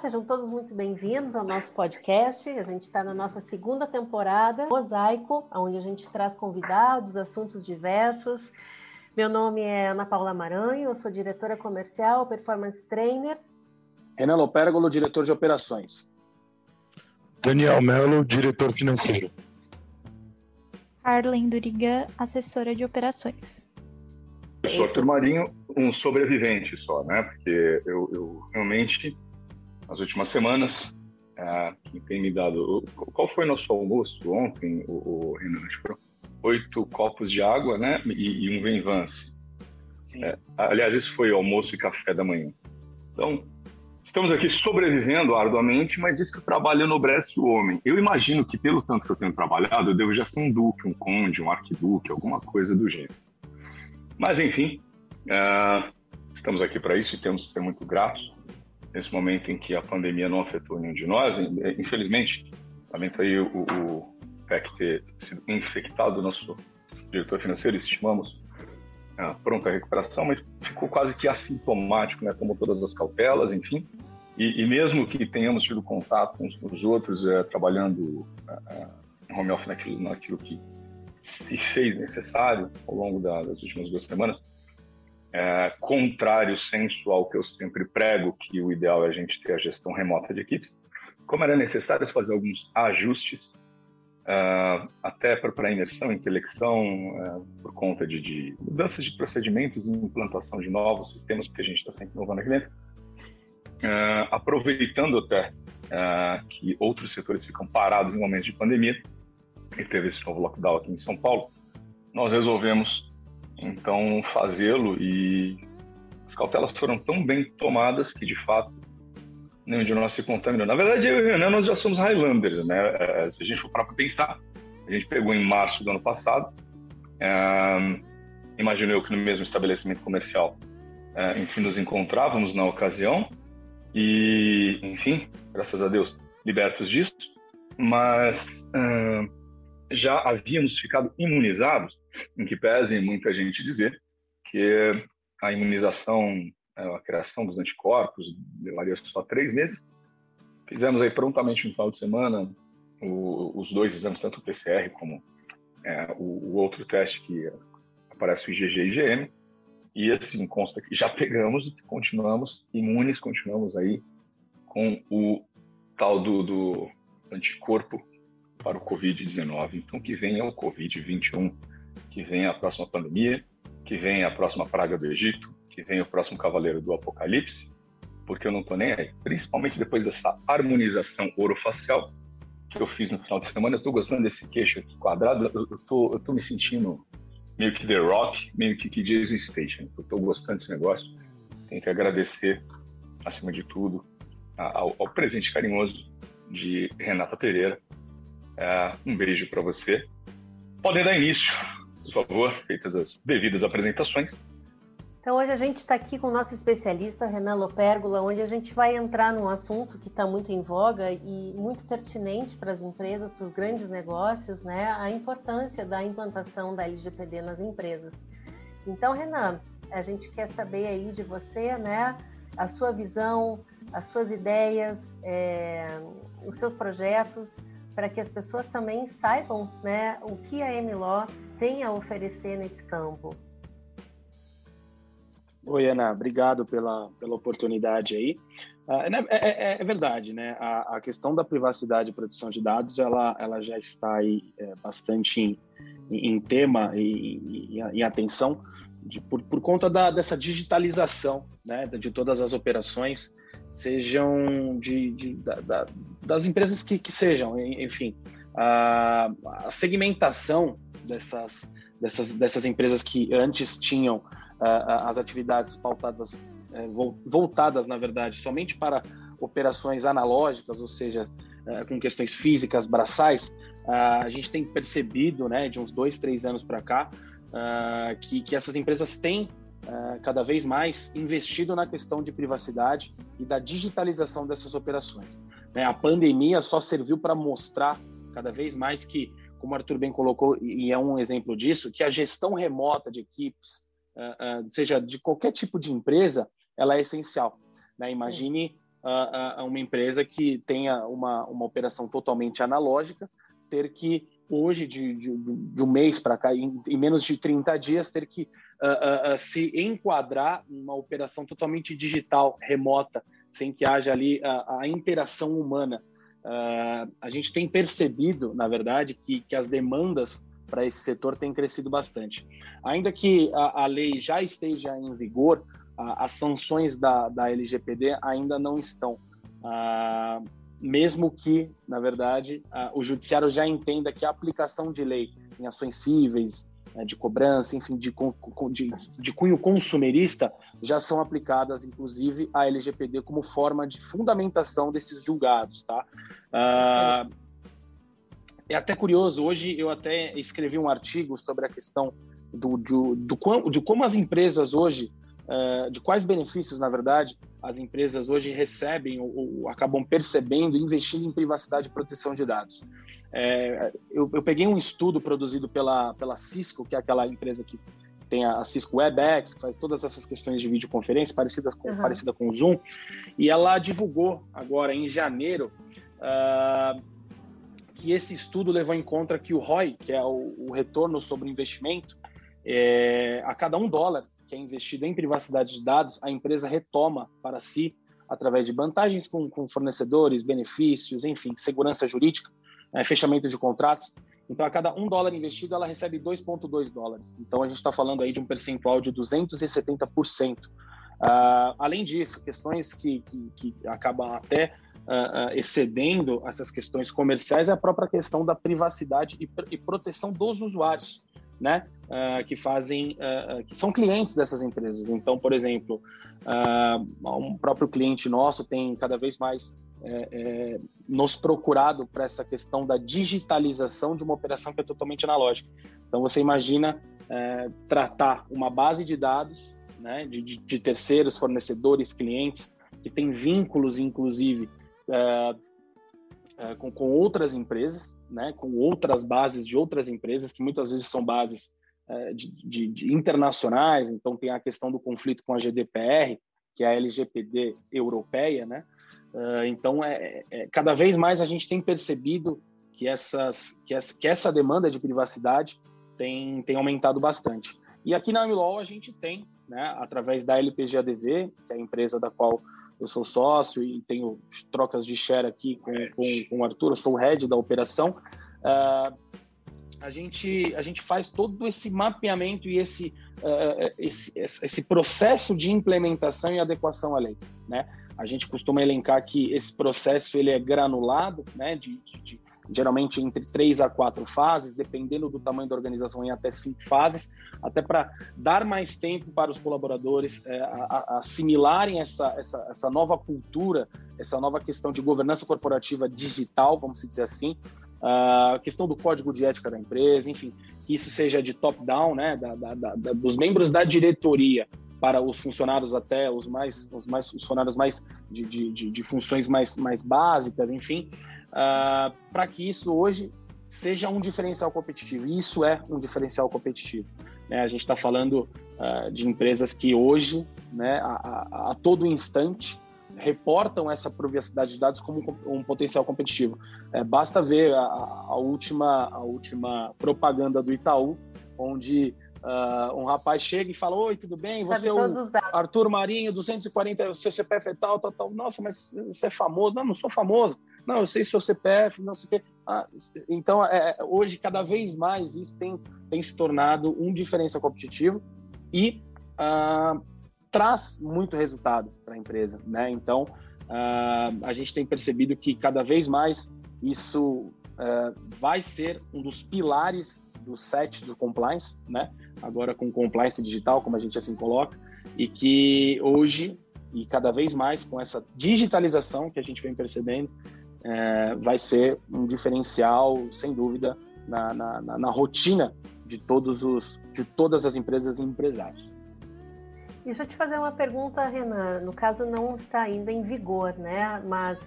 sejam todos muito bem-vindos ao nosso podcast. A gente está na nossa segunda temporada, Mosaico, onde a gente traz convidados, assuntos diversos. Meu nome é Ana Paula Maranho, eu sou diretora comercial, performance trainer. Renan Lopérgolo, diretor de operações. Daniel Mello, diretor financeiro. Arlen Durigan, assessora de operações. Eu sou Arthur Marinho, um sobrevivente só, né? Porque eu, eu realmente, nas últimas semanas, quem tem me dado. Qual foi nosso almoço ontem, o, o Renan? Oito copos de água, né? E, e um Venvance. É, aliás, isso foi almoço e café da manhã. Então, estamos aqui sobrevivendo arduamente, mas isso que o trabalho enobrece o homem. Eu imagino que, pelo tanto que eu tenho trabalhado, eu devo já ser um duque, um conde, um arquiduque, alguma coisa do gênero. Mas, enfim, uh, estamos aqui para isso e temos que ser muito gratos nesse momento em que a pandemia não afetou nenhum de nós. Infelizmente, lamento aí o, o PEC ter sido infectado, nosso diretor financeiro, estimamos a pronta recuperação, mas ficou quase que assintomático, né? Tomou todas as cautelas, enfim. E, e mesmo que tenhamos tido contato uns com os outros, é, trabalhando é, home office naquilo, naquilo que se fez necessário ao longo da, das últimas duas semanas, é, contrário senso ao que eu sempre prego, que o ideal é a gente ter a gestão remota de equipes, como era necessário fazer alguns ajustes, uh, até para imersão, intelecção, uh, por conta de, de, mudanças de procedimentos e implantação de novos sistemas, porque a gente está sempre inovando aqui dentro, uh, aproveitando até que outros setores ficam parados em momentos de pandemia, e teve esse novo lockdown aqui em São Paulo, nós resolvemos então fazê-lo e as cautelas foram tão bem tomadas que de fato nenhum de nós se contaminou. Na verdade, eu e o Renan nós já somos Highlanders, né? É, se a gente for para pensar, a gente pegou em março do ano passado, é, imagino eu que no mesmo estabelecimento comercial, é, enfim, nos encontrávamos na ocasião e, enfim, graças a Deus, libertos disso, mas é, já havíamos ficado imunizados, em que pese muita gente dizer que a imunização, é, a criação dos anticorpos levaria só três meses. Fizemos aí prontamente no final de semana o, os dois exames, tanto o PCR como é, o, o, outro teste que aparece o IgG e IgM, e assim consta que já pegamos e continuamos imunes, continuamos aí com o tal do, do anticorpo para o Covid-19. Então, que venha o Covid-21, que venha a próxima pandemia, que venha a próxima praga do Egito, que venha o próximo cavaleiro do Apocalipse, porque eu não estou nem aí. Principalmente depois dessa harmonização orofacial que eu fiz no final de semana, eu estou gostando desse queixo aqui quadrado, eu estou eu tô me sentindo meio que The Rock, meio que, que Jason Station. Eu estou gostando desse negócio. Tenho que agradecer, acima de tudo, ao, ao presente carinhoso de Renata Pereira, um beijo para você. Podem dar início, por favor, feitas as devidas apresentações. Então hoje a gente está aqui com o nosso especialista Renan Lopérgola, onde a gente vai entrar num assunto que está muito em voga e muito pertinente para as empresas, para os grandes negócios, né? A importância da implantação da LGPD nas empresas. Então, Renan, a gente quer saber aí de você, né? A sua visão, as suas ideias, é, os seus projetos para que as pessoas também saibam né, o que a MLO tem a oferecer nesse campo. Oi, Ana, obrigado pela, pela oportunidade aí. Uh, é, é, é, verdade, né? A, a, questão da privacidade e proteção de dados, ela, ela já está aí é, bastante em, em, tema e em atenção de, por, por conta da, dessa digitalização né, de todas as operações sejam de, de da, da, das empresas que, que sejam, enfim, a, a, segmentação dessas, dessas, dessas empresas que antes tinham as atividades pautadas, é, voltadas, na verdade, somente para operações analógicas, ou seja, é, com questões físicas, braçais, a gente tem percebido, né, de uns dois, três anos para cá, que, que essas empresas têm uh, cada vez mais investido na questão de privacidade e da digitalização dessas operações. Né? A pandemia só serviu para mostrar cada vez mais que, como o Arthur bem colocou, e é um exemplo disso, que a gestão remota de equipes, uh, uh, seja de qualquer tipo de empresa, ela é essencial. Né? Imagine uh, uma empresa que tenha uma, uma operação totalmente analógica ter que hoje, de, de, de um mês para cá, em, em, menos de 30 dias, ter que uh, uh, uh, se enquadrar numa operação totalmente digital, remota, sem que haja ali a, a interação humana. a gente tem percebido, na verdade, que, que as demandas para esse setor têm crescido bastante. Ainda que a, a lei já esteja em vigor, as sanções da, da LGPD ainda não estão mesmo que, na verdade, o judiciário já entenda que a aplicação de lei em ações cíveis, né, de cobrança, enfim, de, de, de, cunho consumerista, já são aplicadas, inclusive, a LGPD como forma de fundamentação desses julgados, tá? Ah, é até curioso, hoje eu até escrevi um artigo sobre a questão do, do, do, de como as empresas hoje uh, de quais benefícios, na verdade, as empresas hoje recebem ou, ou acabam percebendo investindo em privacidade e proteção de dados. É, eu, eu, peguei um estudo produzido pela, pela Cisco, que é aquela empresa que tem a, Cisco WebEx, que faz todas essas questões de videoconferência parecidas com, uhum. parecida com o Zoom, e ela divulgou agora em janeiro uh, que esse estudo levou em conta que o ROI, que é o, o retorno sobre investimento, é, a cada um dólar que é investido em privacidade de dados, a empresa retoma para si, através de vantagens com, com fornecedores, benefícios, enfim, segurança jurídica, é, fechamento de contratos. Então, a cada um dólar investido, ela recebe 2,2 dólares. Então, a gente está falando aí de um percentual de 270%. Uh, ah, além disso, questões que, que, que acabam até uh, uh, excedendo essas questões comerciais é a própria questão da privacidade e, e proteção dos usuários né, uh, que fazem, uh, que são clientes dessas empresas. Então, por exemplo, uh, um próprio cliente nosso tem cada vez mais é, é, nos procurado para essa questão da digitalização de uma operação que é totalmente analógica. Então, você imagina é, tratar uma base de dados né, de, de, terceiros, fornecedores, clientes, que tem vínculos, inclusive, com, com outras empresas, né, com outras bases de outras empresas, que muitas vezes são bases é, de, de, de, internacionais, então tem a questão do conflito com a GDPR, que é a LGPD europeia, né? Uh, então, é, é, cada vez mais a gente tem percebido que, essas, que, essa, que essa demanda de privacidade tem, tem aumentado bastante. E aqui na Amilol a gente tem, né, através da LPGADV, que é a empresa da qual eu sou sócio e tenho trocas de share aqui com, com, com o Arthur, eu sou o head da operação. Uh, a gente, a gente faz todo esse mapeamento e esse, uh, esse, esse processo de implementação e adequação à lei. Né? A gente costuma elencar que esse processo ele é granulado, né? de, de geralmente entre três a quatro fases, dependendo do tamanho da organização, em até cinco fases, até para dar mais tempo para os colaboradores é, a, a assimilarem essa, essa, essa nova cultura, essa nova questão de governança corporativa digital, vamos dizer assim, a questão do código de ética da empresa, enfim, que isso seja de top-down, né, da, da, da, dos membros da diretoria para os funcionários até os mais os mais os funcionários mais de, de, de funções mais, mais básicas, enfim, uh, para que isso hoje seja um diferencial competitivo. E isso é um diferencial competitivo. Né? A gente está falando uh, de empresas que hoje, né, a, a, a, todo instante, reportam essa privacidade de dados como um, um potencial competitivo. É, basta ver a, a, última, a última propaganda do Itaú, onde Uh, um rapaz chega e fala: Oi, tudo bem? Você é o Arthur Marinho, 240, o seu CPF é tal, tal, tal. Nossa, mas você é famoso? Não, não sou famoso. Não, eu sei seu CPF, não sei o quê. Ah, então, é, é, hoje, cada vez mais, isso tem, tem se tornado um diferencial competitivo e uh, traz muito resultado para a empresa. Né? Então, uh, a gente tem percebido que cada vez mais isso vai ser um dos pilares do set do compliance, né? Agora com compliance digital, como a gente assim coloca, e que hoje e cada vez mais com essa digitalização que a gente vem percebendo, é, vai ser um diferencial, sem dúvida, na, na, na, na, rotina de todos os de todas as empresas e empresários. Deixa eu te fazer uma pergunta, Renan. No caso, não está ainda em vigor, né? Mas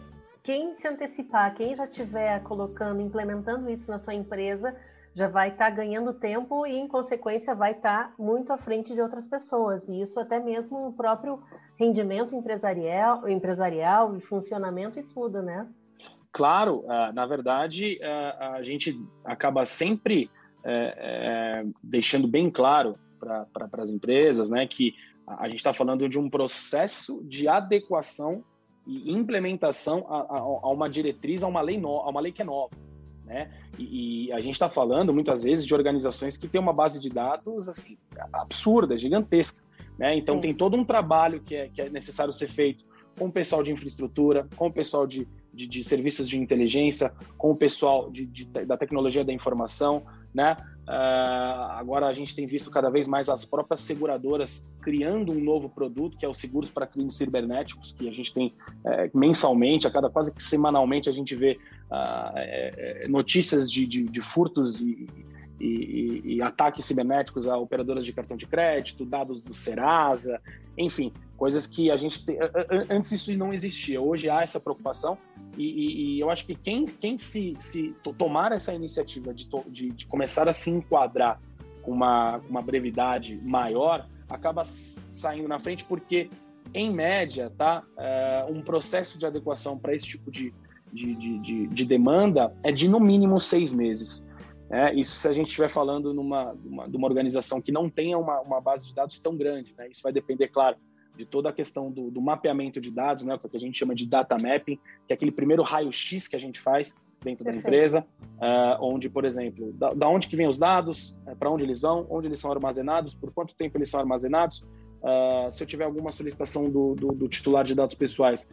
quem se antecipar, quem já estiver colocando, implementando isso na sua empresa, já vai estar tá ganhando tempo e, em consequência, vai estar tá muito à frente de outras pessoas. E isso até mesmo o próprio rendimento empresarial, empresarial funcionamento e tudo, né? Claro, uh, na verdade, uh, a gente acaba sempre uh, deixando bem claro para as empresas né, que a gente está falando de um processo de adequação e implementação a, a, a uma diretriz, a uma lei, no, a uma lei que é nova. Né? E, e a gente está falando muitas vezes de organizações que têm uma base de dados assim absurda, gigantesca. Né? Então Sim. tem todo um trabalho que é, que é necessário ser feito com o pessoal de infraestrutura, com o pessoal de, de, de serviços de inteligência, com o pessoal de, de, da tecnologia da informação, né? Uh, agora a gente tem visto cada vez mais as próprias seguradoras criando um novo produto, que é o Seguros para Crimes Cibernéticos, que a gente tem é, mensalmente, a cada quase que semanalmente a gente vê uh, é, notícias de, de, de furtos e, e, e, ataques cibernéticos a operadoras de cartão de crédito, dados do Serasa, enfim, coisas que a gente te... antes isso não existia. Hoje há essa preocupação e, e, e eu acho que quem, quem se, se tomar essa iniciativa de, de, de começar a se enquadrar com uma, uma brevidade maior acaba saindo na frente porque em média, tá, é, um processo de adequação para esse tipo de, de, de, de, demanda é de no mínimo seis meses. É, isso se a gente estiver falando numa, uma, de uma organização que não tenha uma, uma base de dados tão grande. Né? Isso vai depender, claro, de toda a questão do, do, mapeamento de dados, né? o que a gente chama de data mapping, que é aquele primeiro raio-x que a gente faz dentro Perfeito. da empresa, uh, onde, por exemplo, da, da, onde que vem os dados, uh, para onde eles vão, onde eles são armazenados, por quanto tempo eles são armazenados, uh, se eu tiver alguma solicitação do, do, do, titular de dados pessoais,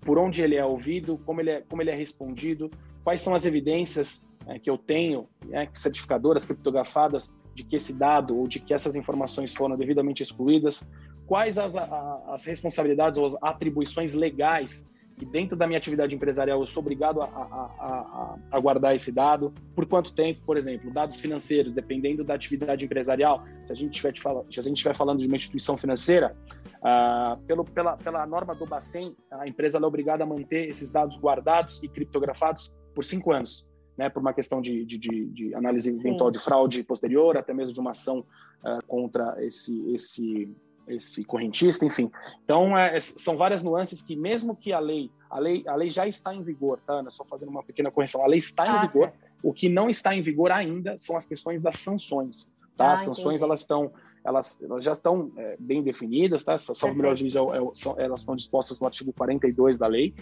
por onde ele é ouvido, como ele é, como ele é respondido, quais são as evidências é, que eu tenho, né, certificadoras criptografadas de que esse dado ou de que essas informações foram devidamente excluídas, quais as, a, as responsabilidades ou as atribuições legais que dentro da minha atividade empresarial eu sou obrigado a, a, a, guardar esse dado, por quanto tempo, por exemplo, dados financeiros, dependendo da atividade empresarial, se a gente estiver, se a gente estiver falando de uma instituição financeira, uh, pelo, pela, pela norma do Bacen, a empresa é obrigada a manter esses dados guardados e criptografados por cinco anos né, por uma questão de, de, de, de análise eventual de fraude posterior, até mesmo de uma ação uh, contra esse, esse, esse correntista, enfim. Então, é, são várias nuances que, mesmo que a lei, a lei, a lei já está em vigor, tá, Ana? Só fazendo uma pequena correção, a lei está em ah, vigor, certo. o que não está em vigor ainda são as questões das sanções, tá? Ah, As sanções, entendi. elas estão elas, elas já estão é, bem definidas, tá? Salvo melhor juízo, é, é, são, elas estão dispostas no artigo 42 da lei.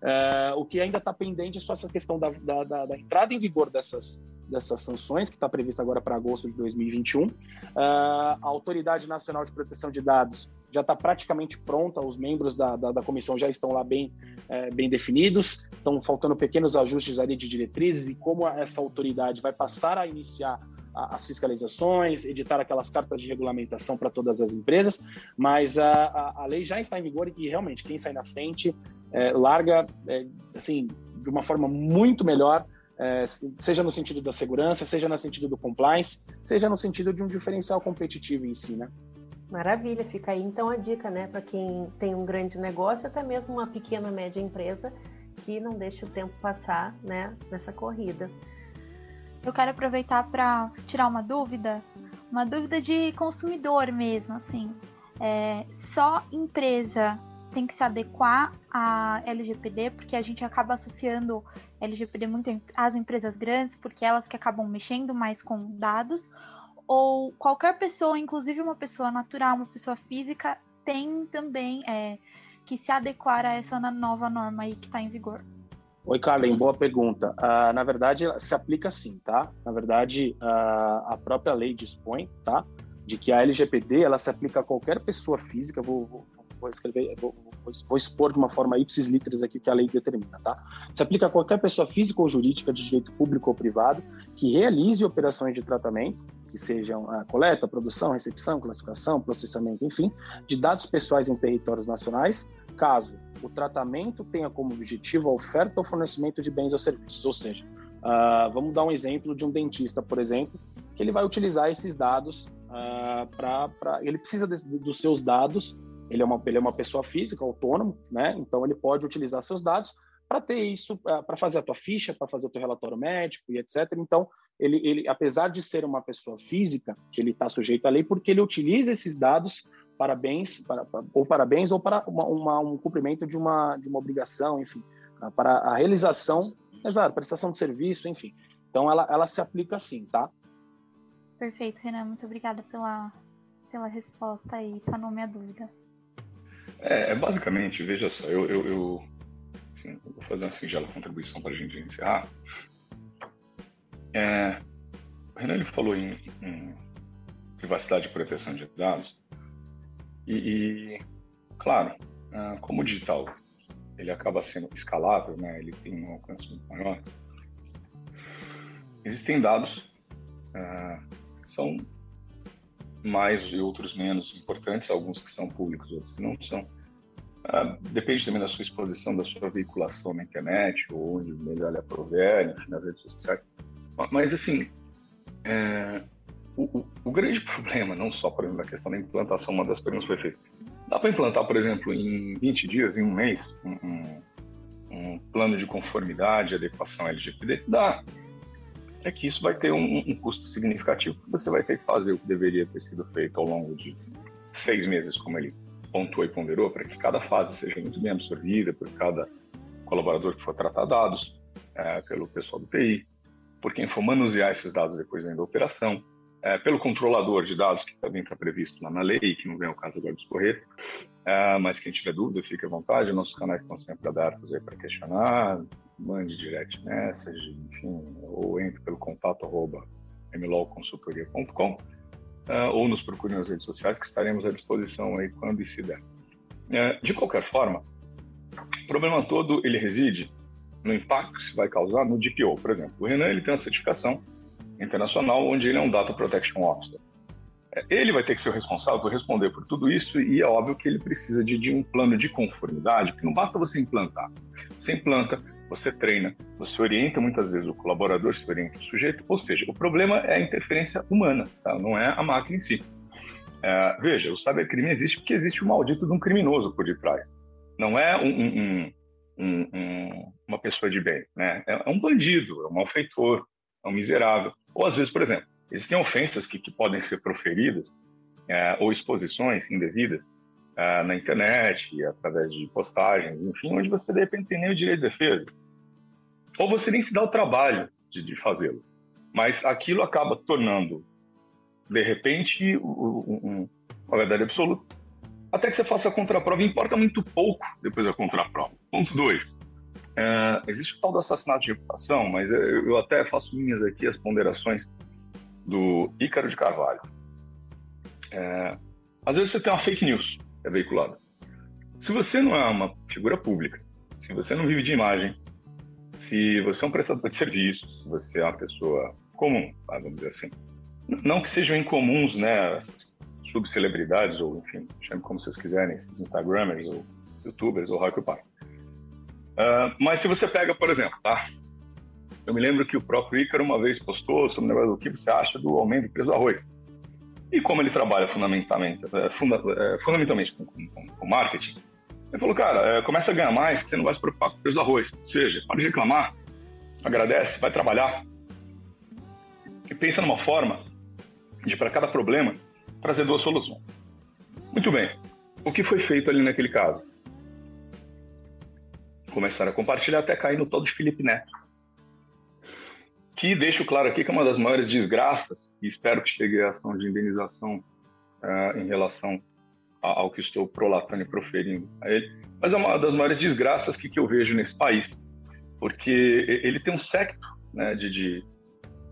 É, o que ainda está pendente é só essa questão da, da, da, da, entrada em vigor dessas, dessas sanções, que está prevista agora para agosto de 2021. É, a Autoridade Nacional de Proteção de Dados já está praticamente pronta, os membros da, da, da, comissão já estão lá bem, é, bem definidos, estão faltando pequenos ajustes ali de diretrizes e como essa autoridade vai passar a iniciar as fiscalizações, editar aquelas cartas de regulamentação para todas as empresas, mas a, a, a, lei já está em vigor e realmente quem sai na frente é, larga é, assim de uma forma muito melhor, é, seja no sentido da segurança, seja no sentido do compliance, seja no sentido de um diferencial competitivo em si, né? Maravilha, fica aí então a dica, né, para quem tem um grande negócio, até mesmo uma pequena média empresa que não deixe o tempo passar, né, nessa corrida. Eu quero aproveitar para tirar uma dúvida, uma dúvida de consumidor mesmo, assim. É, só empresa tem que se adequar à LGPD, porque a gente acaba associando LGPD muito às empresas grandes, porque elas que acabam mexendo mais com dados, ou qualquer pessoa, inclusive uma pessoa natural, uma pessoa física, tem também é, que se adequar a essa nova norma aí que está em vigor. Oi, Carlen, boa pergunta. Uh, na verdade, se aplica sim, tá? Na verdade, uh, a própria lei dispõe, tá? De que a LGPD, ela se aplica a qualquer pessoa física, vou, vou, vou escrever, vou, vou, expor de uma forma ipsis literis aqui que a lei determina, tá? Se aplica a qualquer pessoa física ou jurídica de direito público ou privado que realize operações de tratamento, que sejam a coleta, produção, recepção, classificação, processamento, enfim, de dados pessoais em territórios nacionais, caso o tratamento tenha como objetivo a oferta ou fornecimento de bens ou serviços. Ou seja, uh, vamos dar um exemplo de um dentista, por exemplo, que ele vai utilizar esses dados uh, ah, para. Ele precisa de, dos seus dados, ele é, uma, ele é uma pessoa física, autônomo, né? Então ele pode utilizar seus dados para ter isso, uh, para fazer a tua ficha, para fazer o teu relatório médico e etc. Então, ele, ele apesar de ser uma pessoa física, ele está sujeito à lei porque ele utiliza esses dados para bens, para, ou para bens ou para uma, uma, um cumprimento de uma, de uma obrigação, enfim, para a realização, exato, prestação de serviço, enfim. Então, ela, ela se aplica assim, tá? Perfeito, Renan. Muito obrigada pela, pela resposta aí, sanou minha dúvida. É, é, basicamente, veja só, eu, eu, eu, assim, eu vou fazer uma singela contribuição para a gente encerrar. É, o Renan ele falou em, em, privacidade e proteção de dados. E, e claro, é, como o digital ele acaba sendo escalável, né, ele tem um alcance muito maior, existem dados é, que são mais e outros menos importantes, alguns que são públicos, outros que não são. Uh, depende também da sua exposição, da sua veiculação na internet, ou onde melhor lhe aprover, enfim, nas redes sociais. Mas, assim, é, o, o, grande problema, não só, por exemplo, a questão da implantação, uma das perguntas foi feita. Dá para implantar, por exemplo, em 20 dias, em um mês, um, um, plano de conformidade, adequação LGPD? Dá é que isso vai ter um, um custo significativo, você vai ter que fazer o que deveria ter sido feito ao longo de seis meses, como ele pontuou e ponderou, para que cada fase seja muito bem absorvida por cada colaborador que for tratar dados, é, pelo pessoal do TI, por quem for manusear esses dados depois da operação, é, pelo controlador de dados, que também está previsto lá na lei, que não vem ao caso agora discorrer, é, mas quem tiver dúvida, fique à vontade, nossos canais estão sempre abertos para questionar, mande direct message, enfim, ou entre pelo contato arroba mlolconsultoria.com uh, ah, ou nos procure nas redes sociais que estaremos à disposição aí quando se der. Uh, de qualquer forma, o problema todo ele reside no impacto que se vai causar no DPO. Por exemplo, o Renan ele tem uma certificação internacional onde ele é um Data Protection Officer. É, ele vai ter que ser o responsável por responder por tudo isso e é óbvio que ele precisa de, de um plano de conformidade, porque não basta você implantar. Você implanta, você treina, você orienta muitas vezes o colaborador, se orienta o sujeito, ou seja, o problema é a interferência humana, tá? não é a máquina em si. É, veja, o cybercrime existe porque existe o maldito de um criminoso por detrás. Não é um, um, um, uma pessoa de bem, né? É, é, um bandido, é um malfeitor, é um miserável. Ou às vezes, por exemplo, existem ofensas que, que podem ser proferidas é, ou exposições indevidas uh, na internet, através de postagens, enfim, onde você de repente tem nem o direito de defesa. Ou você nem se dá o trabalho de, de fazê-lo. Mas aquilo acaba tornando, de repente, um, um, uma verdade absoluta. Até que você faça a contraprova, importa muito pouco depois da contraprova. Ponto 2. É, existe o tal do assassinato de reputação, mas eu, até faço minhas aqui as ponderações do Ícaro de Carvalho. É, às vezes você tem uma fake news é veiculada. Se você não é uma figura pública, se você não vive de imagem, se você é um prestador de serviços, se você é uma pessoa comum, tá, vamos dizer assim, não que sejam incomuns, né, subcelebridades ou enfim, chame como vocês quiserem, esses Instagramers ou YouTubers ou Rock. Uh, mas se você pega, por exemplo, tá? Eu me lembro que o próprio Ícaro uma vez postou sobre o negócio do que você acha do aumento do preço do arroz. E como ele trabalha fundamentalmente, é, funda, é, fundamentalmente com, com, com, marketing, ele falou, cara, é, começa a ganhar mais, você não vai se preocupar com o preço do arroz. Ou seja, pode reclamar, agradece, vai trabalhar. E pensa numa forma de, para cada problema, trazer duas soluções. Muito bem. O que foi feito ali naquele caso? Começaram a compartilhar até cair no todo de Felipe Neto. Que deixo claro aqui que é uma das maiores desgraças, e espero que chegue a ação de indenização uh, em relação ao que estou prolatando e proferindo a ele, mas é uma das maiores desgraças que, que eu vejo nesse país, porque ele tem um secto né, de, de,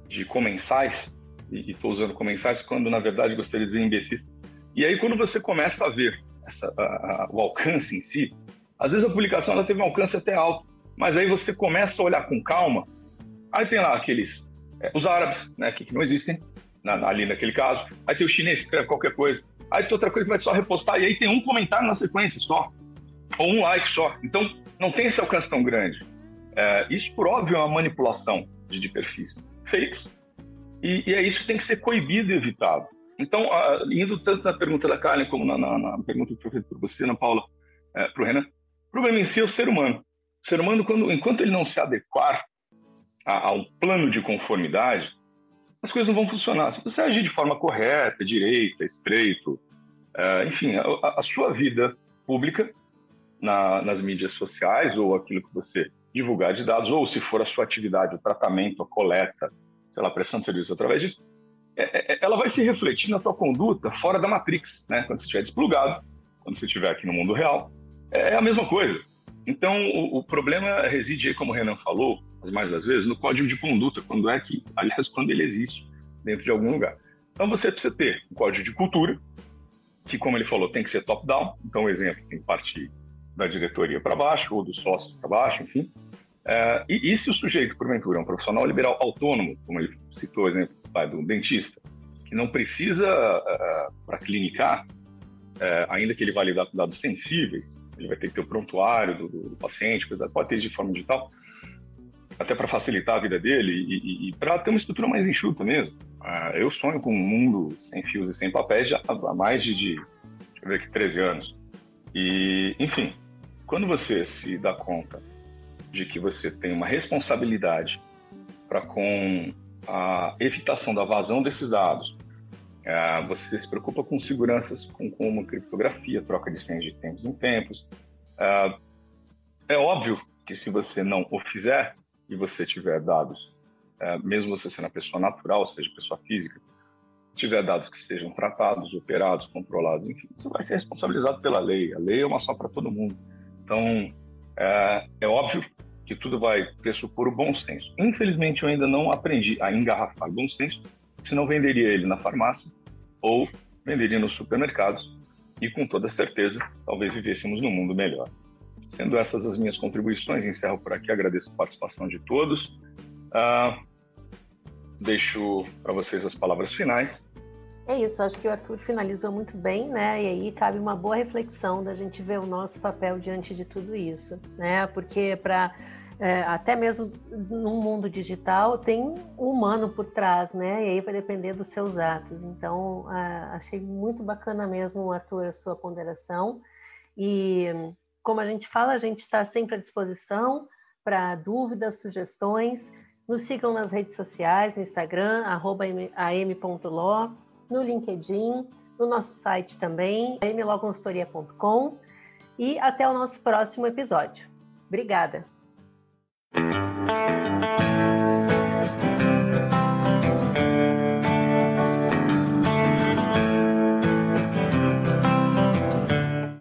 de comensais, e estou usando comensais quando na verdade gostaria de dizer imbecis, e aí quando você começa a ver essa, a, a, o alcance em si, às vezes a publicação ela teve um alcance até alto, mas aí você começa a olhar com calma Aí tem lá aqueles, é, os árabes, né, que, que não existem na, ali naquele caso. Aí tem o chinês que escreve qualquer coisa. Aí tem outra coisa que vai só repostar. E aí tem um comentário na sequência só. Ou um like só. Então, não tem esse alcance tão grande. É, isso, por óbvio, é uma manipulação de, de perfis fakes. E, e, é isso que tem que ser coibido e evitado. Então, indo tanto na pergunta da Karen como na, na, na pergunta que foi feita por você, Ana Paula, é, para o Renan, problema em si é o ser humano. O ser humano, quando, enquanto ele não se adequar a, a um plano de conformidade, as coisas não vão funcionar. Se você agir de forma correta, direita, estreito, é, enfim, a, a, sua vida pública na, nas mídias sociais ou aquilo que você divulgar de dados, ou se for a sua atividade, o tratamento, a coleta, sei lá, prestando serviço através disso, é, é, ela vai se refletir na sua conduta fora da Matrix, né? Quando você estiver desplugado, quando você estiver aqui no mundo real, é a mesma coisa. Então, o, o, problema reside como o Renan falou, as mais das vezes, no código de conduta, quando é que, aliás, quando ele existe dentro de algum lugar. Então, você precisa ter um código de cultura, que, como ele falou, tem que ser top-down. Então, o exemplo tem partir da diretoria para baixo, ou dos sócios para baixo, enfim. É, e, e, se o sujeito, porventura, é um profissional liberal autônomo, como ele citou o exemplo do dentista, que não precisa, uh, para clinicar, uh, ainda que ele vá lidar com dados sensíveis, ele vai ter que ter o prontuário do, do paciente, coisa, pode ter de forma digital, até para facilitar a vida dele e, e, e para ter uma estrutura mais enxuta mesmo. Uh, eu sonho com um mundo sem fios e sem papéis já há mais de, de deixa eu ver aqui, 13 anos. E, enfim, quando você se dá conta de que você tem uma responsabilidade para com a evitação da vazão desses dados, você se preocupa com seguranças com, como criptografia, troca de senhas de tempos em tempos. É, é óbvio que se você não o fizer e você tiver dados, é, mesmo você sendo a pessoa natural, ou seja, pessoa física, tiver dados que sejam tratados, operados, controlados, enfim, você vai ser responsabilizado pela lei. A lei é uma só para todo mundo. Então, é, é óbvio que tudo vai pressupor o bom senso. Infelizmente, eu ainda não aprendi a engarrafar bom senso, senão venderia ele na farmácia ou venderia nos supermercados e, com toda certeza, talvez vivêssemos num mundo melhor. Sendo essas as minhas contribuições, encerro por aqui, agradeço a participação de todos. Uh, deixo para vocês as palavras finais é isso, acho que o Arthur finalizou muito bem, né? E aí cabe uma boa reflexão da gente ver o nosso papel diante de tudo isso, né? Porque para é, até mesmo no mundo digital tem um humano por trás, né? E aí vai depender dos seus atos. Então, achei muito bacana mesmo, Arthur, a sua ponderação. E como a gente fala, a gente está sempre à disposição para dúvidas, sugestões. Nos sigam nas redes sociais, no Instagram, am.law no LinkedIn, no nosso site também, mlogonstoria.com e até o nosso próximo episódio. Obrigada! Mm-hmm.